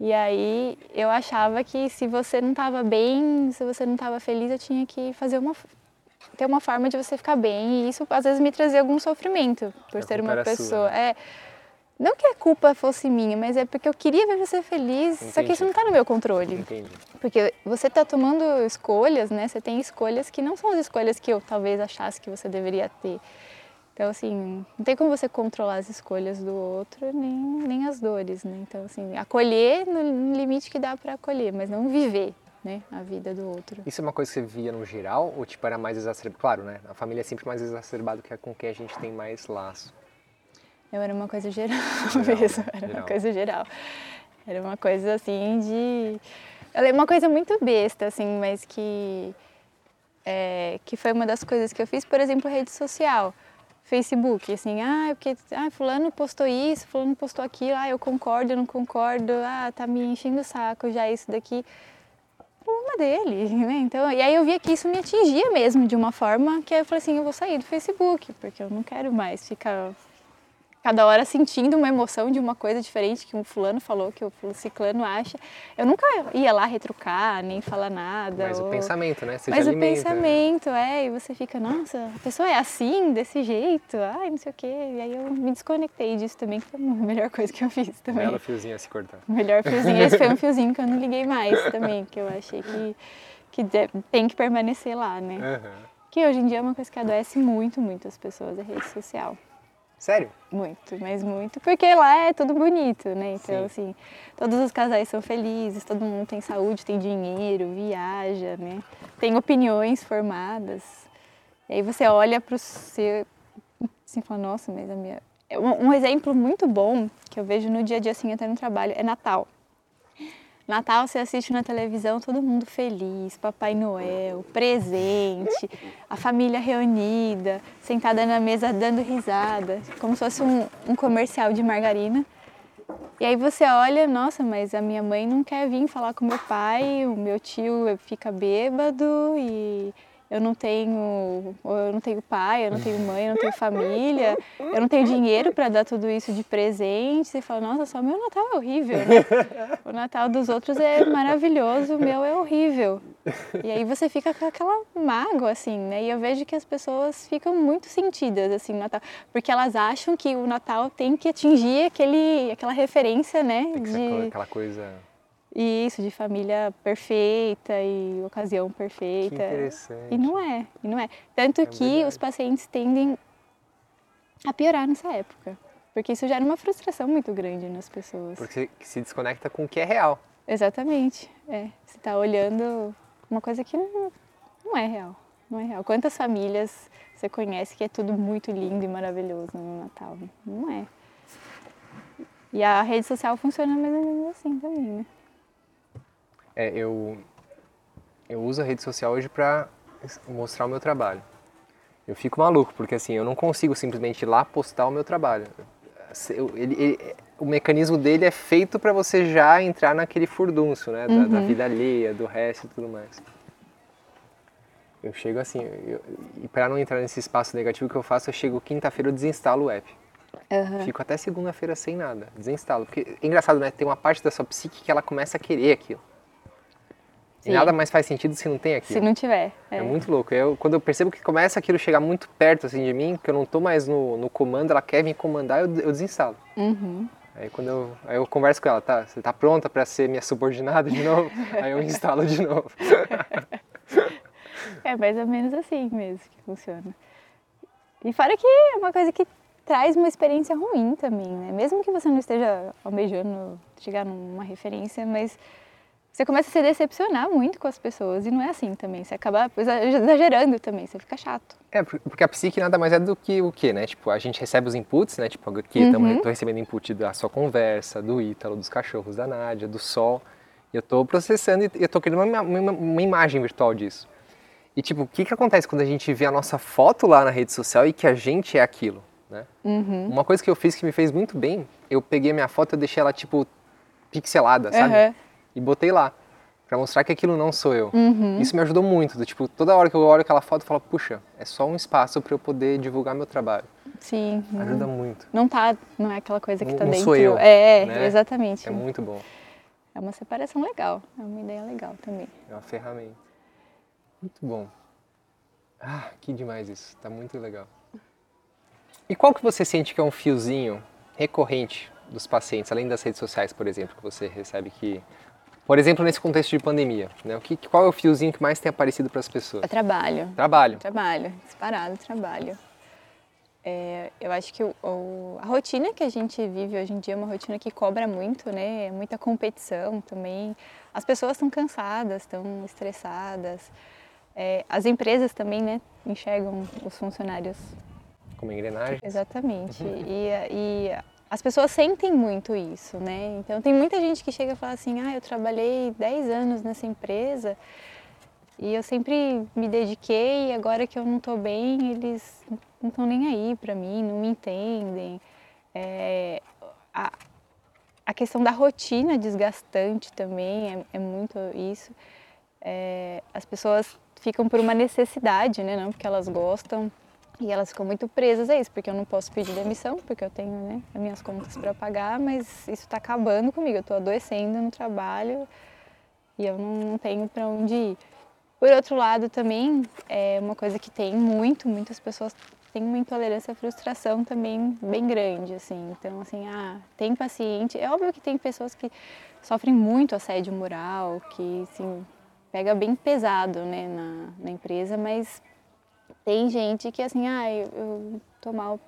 E aí eu achava que se você não estava bem, se você não estava feliz, eu tinha que fazer uma ter uma forma de você ficar bem. E isso às vezes me trazia algum sofrimento por ser uma pessoa. Sua, né? É, não que a culpa fosse minha, mas é porque eu queria ver você feliz, Entendi. só que isso não está no meu controle. Entendi. Porque você está tomando escolhas, né? Você tem escolhas que não são as escolhas que eu talvez achasse que você deveria ter. Então, assim, não tem como você controlar as escolhas do outro, nem, nem as dores, né? Então, assim, acolher no limite que dá para acolher, mas não viver, né, a vida do outro. Isso é uma coisa que você via no geral ou tipo era mais exacerbado? Claro, né? A família é sempre mais exacerbado que com quem a gente tem mais laço. Eu era uma coisa geral, geral mesmo, era geral. uma coisa geral. Era uma coisa assim de. Uma coisa muito besta, assim, mas que. É, que foi uma das coisas que eu fiz, por exemplo, rede social. Facebook, assim, ah, porque ah, fulano postou isso, fulano postou aquilo, ah, eu concordo, eu não concordo, ah, tá me enchendo o saco já isso daqui. Problema dele, né? Então, e aí eu via que isso me atingia mesmo de uma forma que eu falei assim, eu vou sair do Facebook, porque eu não quero mais ficar cada hora sentindo uma emoção de uma coisa diferente que um fulano falou, que o ciclano acha. Eu nunca ia lá retrucar, nem falar nada. Mas ou... o pensamento, né? Você Mas o pensamento, é, e você fica, nossa, a pessoa é assim, desse jeito, ai, não sei o quê. E aí eu me desconectei disso também, que foi a melhor coisa que eu fiz também. Melhor fiozinho a se cortar. Melhor fiozinho, esse foi um fiozinho que eu não liguei mais também, que eu achei que, que tem que permanecer lá, né? Uhum. Que hoje em dia é uma coisa que adoece muito, muito as pessoas, a rede social. Sério? Muito, mas muito, porque lá é tudo bonito, né? Então, Sim. assim, todos os casais são felizes, todo mundo tem saúde, tem dinheiro, viaja, né? Tem opiniões formadas. E aí você olha para o seu, assim, fala, nossa, mas a minha... Um exemplo muito bom que eu vejo no dia a dia, assim, até no trabalho, é Natal. Natal você assiste na televisão, todo mundo feliz, Papai Noel, presente, a família reunida, sentada na mesa dando risada, como se fosse um, um comercial de margarina. E aí você olha, nossa, mas a minha mãe não quer vir falar com meu pai, o meu tio fica bêbado e eu não tenho, eu não tenho pai, eu não tenho mãe, eu não tenho família, eu não tenho dinheiro para dar tudo isso de presente. Você fala, nossa, só meu Natal é horrível, né? O Natal dos outros é maravilhoso, o meu é horrível. E aí você fica com aquela mágoa, assim, né? E eu vejo que as pessoas ficam muito sentidas, assim, no Natal, porque elas acham que o Natal tem que atingir aquele, aquela referência, né? de... aquela coisa isso, de família perfeita e ocasião perfeita. Que interessante. E não é, e não é. Tanto é que verdade. os pacientes tendem a piorar nessa época. Porque isso gera uma frustração muito grande nas pessoas. Porque se desconecta com o que é real. Exatamente. É. Você está olhando uma coisa que não, não é real. Não é real. Quantas famílias você conhece que é tudo muito lindo e maravilhoso no Natal? Não é. E a rede social funciona mais ou menos assim também, né? É, eu, eu uso a rede social hoje para mostrar o meu trabalho. Eu fico maluco, porque assim, eu não consigo simplesmente ir lá postar o meu trabalho. Eu, ele, ele, o mecanismo dele é feito para você já entrar naquele furdunço, né? Da, da, vida alheia, do resto e tudo mais. Eu chego assim, eu, e para não entrar nesse espaço negativo que eu faço, eu chego quinta-feira, eu desinstalo o app. Uhum. Fico até segunda-feira sem nada, desinstalo. Porque é engraçado, né? Tem uma parte da sua psique que ela começa a querer aquilo. Sim. E nada mais faz sentido se não tem aquilo. Se não tiver. É, é muito louco. Eu, quando eu percebo que começa aquilo chegar muito perto assim, de mim, que eu não tô mais no, no comando, ela quer me comandar, eu, eu desinstalo. Uhum. Aí quando eu, aí eu converso com ela, tá? Você tá pronta para ser minha subordinada de novo? aí eu instalo de novo. é mais ou menos assim mesmo que funciona. E fora que é uma coisa que traz uma experiência ruim também, né? Mesmo que você não esteja almejando chegar numa referência, mas você começa a se decepcionar muito com as pessoas e não é assim também. Você acaba exagerando também, você fica chato. É, porque a psique nada mais é do que o quê, né? Tipo, a gente recebe os inputs, né? Tipo, aqui uhum. eu tô recebendo input da sua conversa, do Ítalo, dos cachorros da Nádia, do sol. E eu tô processando e eu tô criando uma, uma, uma imagem virtual disso. E tipo, o que que acontece quando a gente vê a nossa foto lá na rede social e que a gente é aquilo, né? Uhum. Uma coisa que eu fiz que me fez muito bem, eu peguei a minha foto e deixei ela tipo pixelada, sabe? Uhum e botei lá para mostrar que aquilo não sou eu. Uhum. Isso me ajudou muito. Do, tipo, toda hora que eu olho aquela foto, eu falo, puxa, é só um espaço para eu poder divulgar meu trabalho. Sim. Ajuda muito. Não tá, não é aquela coisa que não, tá não dentro. sou eu. É, né? exatamente. É muito bom. É uma separação legal, é uma ideia legal também. É uma ferramenta. Muito bom. Ah, que demais isso. Tá muito legal. E qual que você sente que é um fiozinho recorrente dos pacientes, além das redes sociais, por exemplo, que você recebe que por exemplo, nesse contexto de pandemia, né? O que, qual é o fiozinho que mais tem aparecido para as pessoas? É trabalho. Trabalho. Trabalho, disparado trabalho. É, eu acho que o, o, a rotina que a gente vive hoje em dia é uma rotina que cobra muito, né? Muita competição também. As pessoas estão cansadas, estão estressadas. É, as empresas também, né? Enxergam os funcionários como engrenagem. Exatamente. e, e as pessoas sentem muito isso, né? Então tem muita gente que chega e fala assim: "Ah, eu trabalhei 10 anos nessa empresa e eu sempre me dediquei e agora que eu não estou bem, eles não estão nem aí para mim, não me entendem". É, a, a questão da rotina desgastante também é, é muito isso. É, as pessoas ficam por uma necessidade, né? Não porque elas gostam e elas ficam muito presas a isso, porque eu não posso pedir demissão, porque eu tenho né, as minhas contas para pagar, mas isso está acabando comigo. Eu estou adoecendo no trabalho e eu não tenho para onde ir. Por outro lado, também é uma coisa que tem muito, muitas pessoas têm uma intolerância à frustração também bem grande, assim. Então, assim, ah, tem paciente. É óbvio que tem pessoas que sofrem muito assédio moral, que, assim, pega bem pesado, né, na, na empresa, mas tem gente que assim, ah, eu, eu tô mal,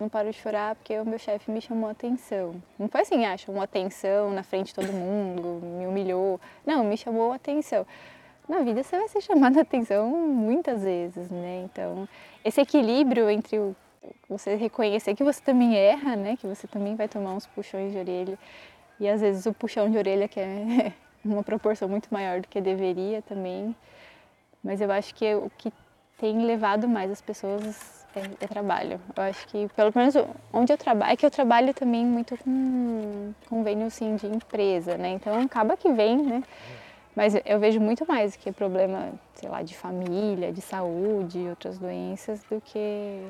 não paro de chorar porque o meu chefe me chamou atenção. Não foi assim, ah, chamou atenção na frente de todo mundo, me humilhou. Não, me chamou atenção. Na vida você vai ser chamado atenção muitas vezes, né? Então, esse equilíbrio entre o, você reconhecer que você também erra, né? Que você também vai tomar uns puxões de orelha. E às vezes o puxão de orelha que é uma proporção muito maior do que deveria também. Mas eu acho que o que tem levado mais as pessoas é, é, trabalho. Eu acho que, pelo menos onde eu trabalho, é que eu trabalho também muito com convênio assim, de empresa, né? Então acaba que vem, né? Mas eu vejo muito mais que problema, sei lá, de família, de saúde, outras doenças, do que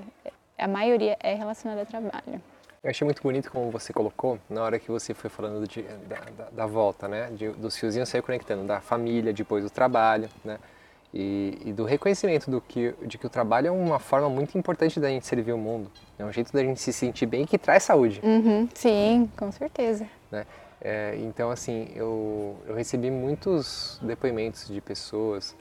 a maioria é relacionada a trabalho. Eu achei muito bonito como você colocou, na hora que você foi falando de, da, da, da, volta, né? De, dos fiozinhos sair conectando, da família, depois do trabalho, né? E, e, do reconhecimento do que, de que o trabalho é uma forma muito importante da gente servir o mundo. É um jeito da gente se sentir bem que traz saúde. Uhum, sim, com certeza. Né? É, então, assim, eu, eu recebi muitos depoimentos de pessoas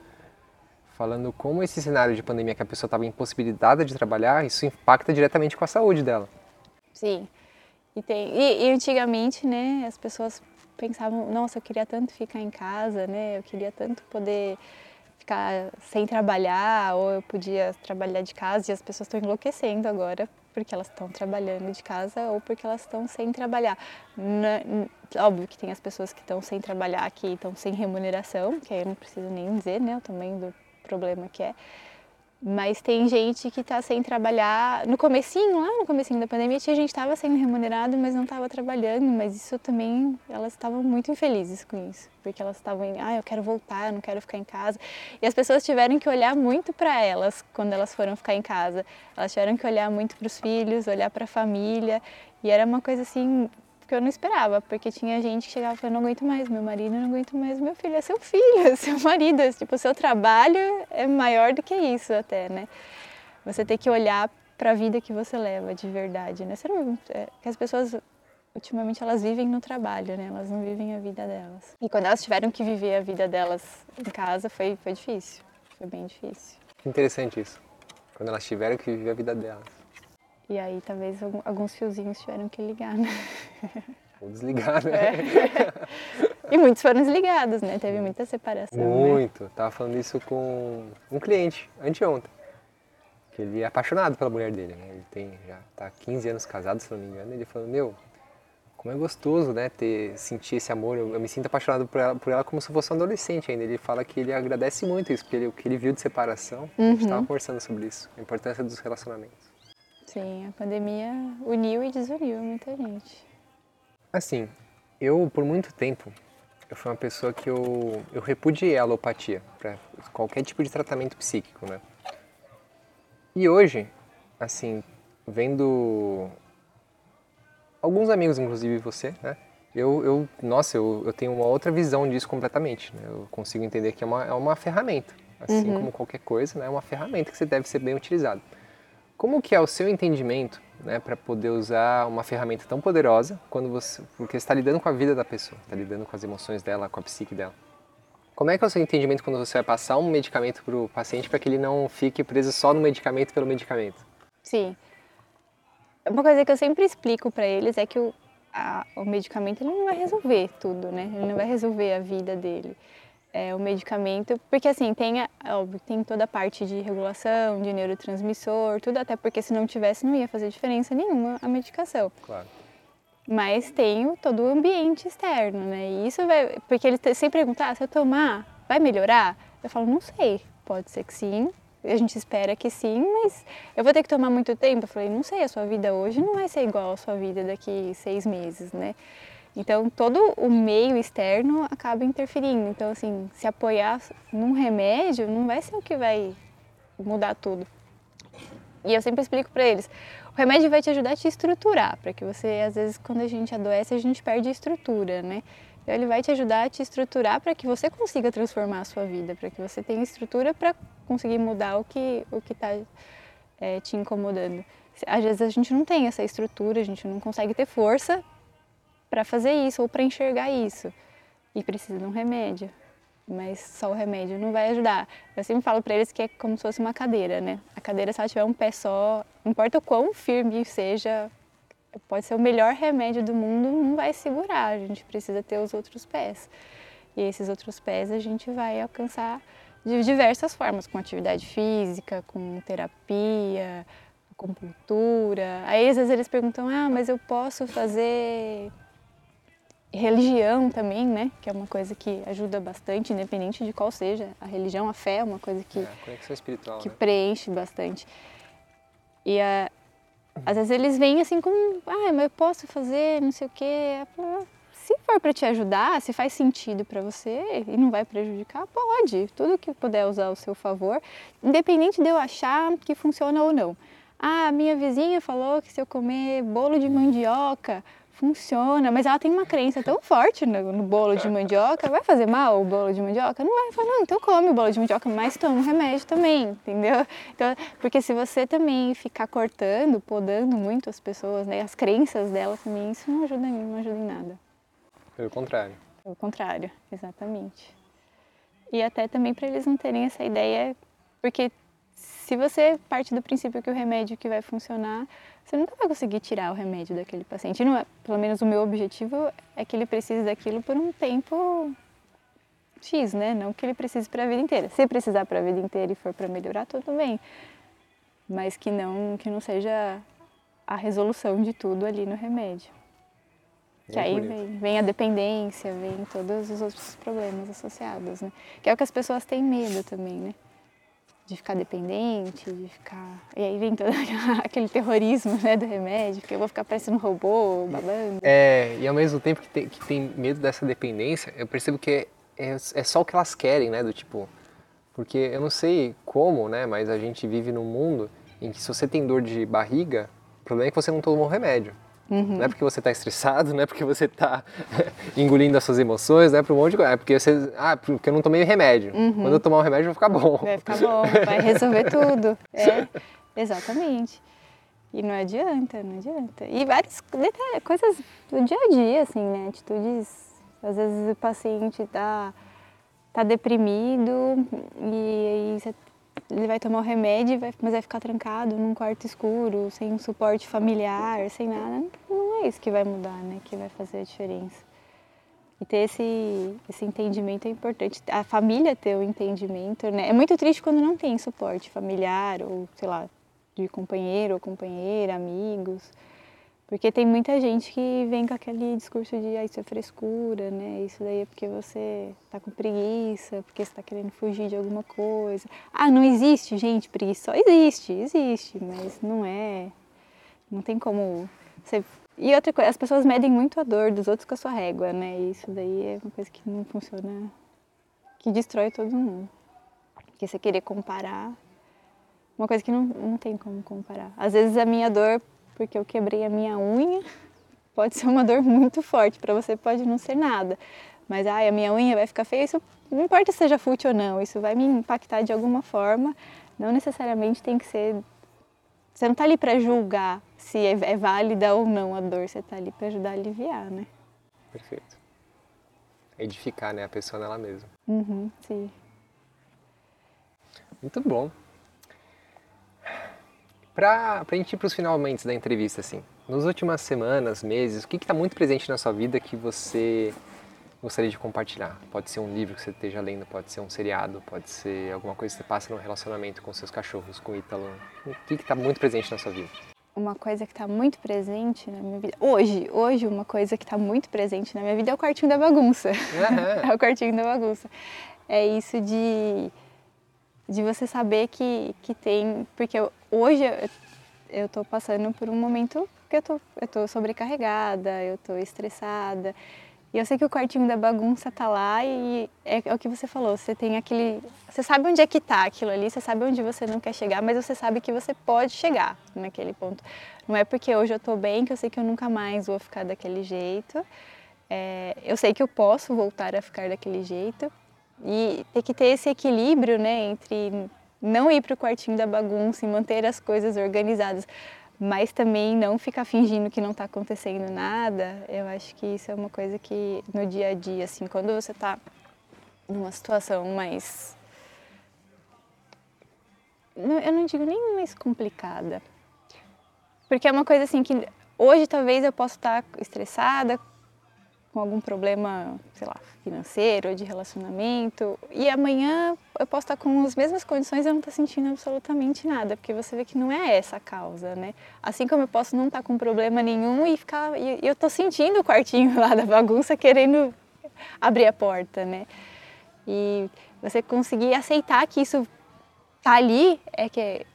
falando como esse cenário de pandemia que a pessoa estava impossibilitada de trabalhar, isso impacta diretamente com a saúde dela. Sim. E, tem, e, e antigamente, né, as pessoas pensavam, nossa, eu queria tanto ficar em casa, né, eu queria tanto poder ficar sem trabalhar, ou eu podia trabalhar de casa, e as pessoas estão enlouquecendo agora porque elas estão trabalhando de casa ou porque elas estão sem trabalhar. Óbvio que tem as pessoas que estão sem trabalhar, que estão sem remuneração, que aí eu não preciso nem dizer né, o tamanho do problema que é. Mas tem gente que está sem trabalhar. No comecinho, lá no comecinho da pandemia, tinha gente que estava sendo remunerado, mas não estava trabalhando. Mas isso também, elas estavam muito infelizes com isso. Porque elas estavam, ah, eu quero voltar, eu não quero ficar em casa. E as pessoas tiveram que olhar muito para elas quando elas foram ficar em casa. Elas tiveram que olhar muito para os filhos, olhar para a família. E era uma coisa assim, que eu não esperava, porque tinha gente que chegava e falava, não aguento mais meu marido, não aguento mais meu filho, é seu filho, é seu marido, é, tipo, o seu trabalho é maior do que isso até, né? Você tem que olhar para a vida que você leva de verdade, né? É, que as pessoas ultimamente elas vivem no trabalho, né? Elas não vivem a vida delas. E quando elas tiveram que viver a vida delas em casa, foi foi difícil, foi bem difícil. Interessante isso. Quando elas tiveram que viver a vida delas. E aí talvez alguns fiozinhos tiveram que ligar, né? Ou desligar, né? É. E muitos foram desligados, né? Teve muita separação. né? Muito. Né? Tava falando isso com um cliente, anteontem. Que ele é apaixonado pela mulher dele, né? Ele tem, já tá 15 anos casado, se não me engano. Ele falou, meu, como é gostoso, né? Ter, sentir esse amor. Eu, eu me sinto apaixonado por ela, por ela como se fosse um adolescente ainda. Ele fala que ele agradece muito isso, porque ele, o que ele viu de separação, uhum. a gente tava conversando sobre isso. A importância dos relacionamentos. Sim, a pandemia uniu e desuniu muita gente. Assim, eu por muito tempo eu fui uma pessoa que eu, eu repudiei a alopatia para qualquer tipo de tratamento psíquico, né? E hoje, assim, vendo alguns amigos, inclusive você, né? Eu, eu nossa, eu, eu tenho uma outra visão disso completamente. Né? Eu consigo entender que é uma, é uma ferramenta, assim uhum. como qualquer coisa, né? É uma ferramenta que você deve ser bem utilizada. Como que é o seu entendimento né, para poder usar uma ferramenta tão poderosa quando você, porque está lidando com a vida da pessoa, está lidando com as emoções dela, com a psique dela. Como é que é o seu entendimento quando você vai passar um medicamento para o paciente para que ele não fique preso só no medicamento pelo medicamento? Sim. Uma coisa que eu sempre explico para eles é que o, a, o medicamento ele não vai resolver tudo, né? Ele não vai resolver a vida dele é, o medicamento, porque assim, tem, a, óbvio, tem toda a parte de regulação, de neurotransmissor, tudo, até porque se não tivesse não ia fazer diferença nenhuma a medicação. Claro. Mas tem todo o ambiente externo, né? E isso vai, porque ele sempre pergunta, ah, se eu tomar, vai melhorar? Eu falo, não sei, pode ser que sim, a gente espera que sim, mas eu vou ter que tomar muito tempo. Eu falei, não sei, a sua vida hoje não vai ser igual à sua vida daqui seis meses, né? Então, todo o meio externo acaba interferindo. Então, assim, se apoiar num remédio não vai ser o que vai mudar tudo. E eu sempre explico para eles, o remédio vai te ajudar a te estruturar, para que você, às vezes, quando a gente adoece, a gente perde a estrutura, né? Então, ele vai te ajudar a te estruturar para que você consiga transformar a sua vida, para que você tenha estrutura para conseguir mudar o que o que está é, te incomodando. Às vezes a gente não tem essa estrutura, a gente não consegue ter força para fazer isso ou para enxergar isso e precisa de um remédio. Mas só o remédio não vai ajudar. Eu sempre falo para eles que é como se fosse uma cadeira, né? A cadeira, se ela tiver um pé só, não importa o quão firme seja, pode ser o melhor remédio do mundo, não vai segurar. A gente precisa ter os outros pés. E esses outros pés a gente vai alcançar de diversas formas, com atividade física, com terapia, com cultura. Aí às vezes eles perguntam: "Ah, mas eu posso fazer religião também, né? Que é uma coisa que ajuda bastante, independente de qual seja a religião, a fé é uma coisa que, é, conexão espiritual, que né? preenche bastante. E a, às vezes eles vêm assim com, ah, mas eu posso fazer não sei o quê. Se for para te ajudar, se faz sentido para você e não vai prejudicar, pode. Tudo que puder usar ao seu favor, independente de eu achar que funciona ou não. Ah, minha vizinha falou que se eu comer bolo de mandioca funciona, mas ela tem uma crença tão forte no, no, bolo de mandioca, vai fazer mal o bolo de mandioca? Não vai, fala, não, então come o bolo de mandioca, mas toma um remédio também, entendeu? Então, porque se você também ficar cortando, podando muito as pessoas, né, as crenças delas também, isso não ajuda, não ajuda em nada. Pelo contrário. Pelo contrário, exatamente. E até também para eles não terem essa ideia, porque se você parte do princípio que o remédio que vai funcionar você nunca vai conseguir tirar o remédio daquele paciente. Não é, pelo menos o meu objetivo é que ele precise daquilo por um tempo X, né? Não que ele precise para a vida inteira. Se precisar para a vida inteira e for para melhorar, tudo bem. Mas que não, que não seja a resolução de tudo ali no remédio. que aí vem, vem, a dependência, vem todos os outros problemas associados, né? Que é o que as pessoas têm medo também, né? De ficar dependente, de ficar. E aí vem todo aquele terrorismo né, do remédio, que eu vou ficar parecendo um robô, babando. É, e ao mesmo tempo que tem, que tem medo dessa dependência, eu percebo que é, é só o que elas querem, né? Do tipo. Porque eu não sei como, né? Mas a gente vive num mundo em que se você tem dor de barriga, o problema é que você não tomou remédio. Uhum. Não é porque você está estressado, não é porque você está engolindo as suas emoções, não é por um monte de coisa. É porque você. Ah, porque eu não tomei remédio. Uhum. Quando eu tomar o remédio, vai ficar bom. Vai ficar bom, vai resolver tudo. É, exatamente. E não adianta, não adianta. E várias coisas do dia a dia, assim, né? Atitudes. Às vezes o paciente está tá deprimido e aí você ele vai tomar o remédio, mas vai ficar trancado num quarto escuro, sem um suporte familiar, sem nada. Não é isso que vai mudar, né? Que vai fazer a diferença. E ter esse, esse entendimento é importante. A família ter o entendimento, né? É muito triste quando não tem suporte familiar ou, sei lá, de companheiro ou companheira, amigos. Porque tem muita gente que vem com aquele discurso de ah, isso é frescura, né? Isso daí é porque você tá com preguiça, porque você tá querendo fugir de alguma coisa. Ah, não existe, gente, preguiça. Só existe, existe, mas não é. Não tem como. Você... E outra coisa, as pessoas medem muito a dor dos outros com a sua régua, né? Isso daí é uma coisa que não funciona, que destrói todo mundo. Porque você querer comparar, uma coisa que não, não tem como comparar. Às vezes a minha dor porque eu quebrei a minha unha. Pode ser uma dor muito forte, para você pode não ser nada. Mas ai, a minha unha vai ficar feia, isso não importa se seja fútil ou não, isso vai me impactar de alguma forma. Não necessariamente tem que ser. Você não está ali para julgar se é, é válida ou não a dor, você está ali para ajudar a aliviar, né? Perfeito. Edificar, né, a pessoa nela mesma. Uhum, sim. Muito bom. Para a gente ir para os finalmente da entrevista, assim, nas últimas semanas, meses, o que está muito presente na sua vida que você gostaria de compartilhar? Pode ser um livro que você esteja lendo, pode ser um seriado, pode ser alguma coisa que você passa no relacionamento com seus cachorros, com o Ítalo. O que está muito presente na sua vida? Uma coisa que está muito presente na minha vida. Hoje, hoje, uma coisa que está muito presente na minha vida é o quartinho da bagunça. Uhum. é o quartinho da bagunça. É isso de de você saber que, que tem. Porque hoje eu estou passando por um momento que eu tô, eu tô sobrecarregada, eu tô estressada. E eu sei que o quartinho da bagunça tá lá e é, é, o que você falou, você tem aquele. Você sabe onde é que tá aquilo ali, você sabe onde você não quer chegar, mas você sabe que você pode chegar naquele ponto. Não é porque hoje eu tô bem que eu sei que eu nunca mais vou ficar daquele jeito. É, eu sei que eu posso voltar a ficar daquele jeito, e ter que ter esse equilíbrio, né, entre não ir para o quartinho da bagunça e manter as coisas organizadas, mas também não ficar fingindo que não está acontecendo nada. Eu acho que isso é uma coisa que no dia a dia, assim, quando você está numa situação mais eu não digo nem mais complicada, porque é uma coisa assim que hoje talvez eu possa estar estressada, com algum problema, sei lá, financeiro de relacionamento, e amanhã eu posso estar com as mesmas condições e eu não estar sentindo absolutamente nada, porque você vê que não é essa a causa, né? Assim como eu posso não estar com problema nenhum e ficar. E eu estou sentindo o quartinho lá da bagunça querendo abrir a porta, né? E você conseguir aceitar que isso tá ali é que é,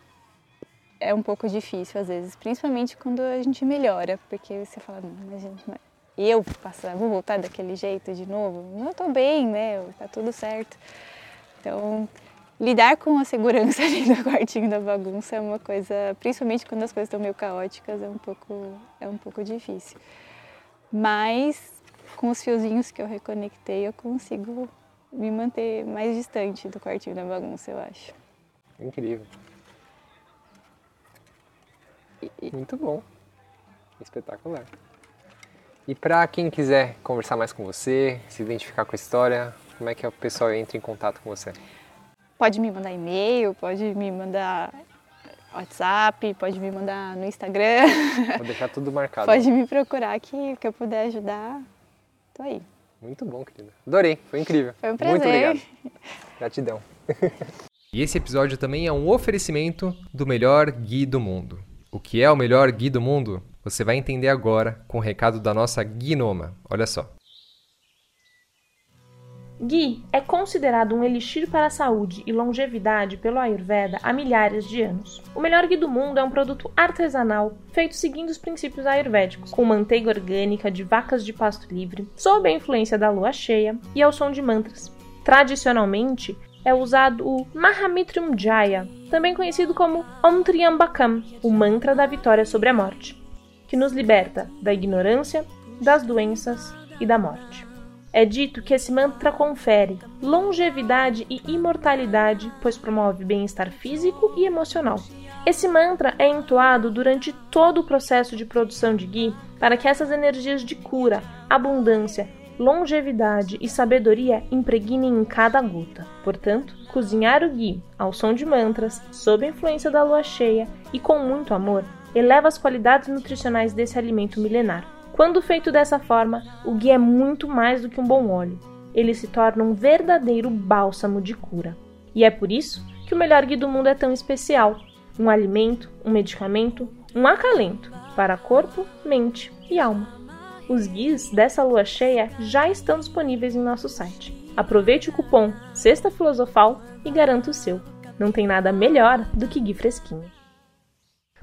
é um pouco difícil às vezes, principalmente quando a gente melhora, porque você fala, não, mas gente, eu passar, vou voltar daquele jeito de novo? Não estou bem, né? Tá tudo certo. Então, lidar com a segurança ali do quartinho da bagunça é uma coisa, principalmente quando as coisas estão meio caóticas, é um pouco, é um pouco difícil. Mas com os fiozinhos que eu reconectei, eu consigo me manter mais distante do quartinho da bagunça, eu acho. Incrível. Muito bom. Espetacular. E para quem quiser conversar mais com você, se identificar com a história, como é que o pessoal entra em contato com você? Pode me mandar e-mail, pode me mandar WhatsApp, pode me mandar no Instagram. Vou deixar tudo marcado. pode me procurar que, que eu puder ajudar. Tô aí. Muito bom, querida. Adorei, foi incrível. Foi um prazer. Muito obrigado. Gratidão. e esse episódio também é um oferecimento do melhor Gui do mundo. O que é o melhor Gui do mundo? Você vai entender agora com o recado da nossa Gnoma. Olha só. Ghee é considerado um elixir para a saúde e longevidade pelo Ayurveda há milhares de anos. O melhor ghee do mundo é um produto artesanal feito seguindo os princípios ayurvédicos, com manteiga orgânica de vacas de pasto livre, sob a influência da lua cheia e ao som de mantras. Tradicionalmente, é usado o Mahamitrium Jaya, também conhecido como Om Triambakam, o mantra da vitória sobre a morte, que nos liberta da ignorância, das doenças e da morte. É dito que esse mantra confere longevidade e imortalidade, pois promove bem-estar físico e emocional. Esse mantra é entoado durante todo o processo de produção de ghee para que essas energias de cura, abundância, longevidade e sabedoria impregnem em cada gota. Portanto, cozinhar o ghee ao som de mantras, sob a influência da lua cheia e com muito amor, eleva as qualidades nutricionais desse alimento milenar. Quando feito dessa forma, o ghee é muito mais do que um bom óleo. Ele se torna um verdadeiro bálsamo de cura. E é por isso que o melhor ghee do mundo é tão especial. Um alimento, um medicamento, um acalento para corpo, mente e alma. Os guias dessa lua cheia já estão disponíveis em nosso site. Aproveite o cupom Sexta Filosofal e garanta o seu. Não tem nada melhor do que ghee fresquinho.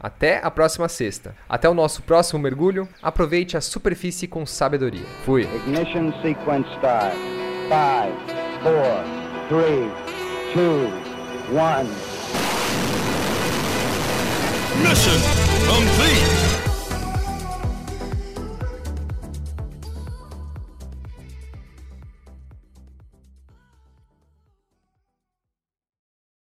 Até a próxima sexta. Até o nosso próximo mergulho. Aproveite a superfície com sabedoria. Fui. Ignition sequence start. 5, 4, 3, 2, 1. Mission complete.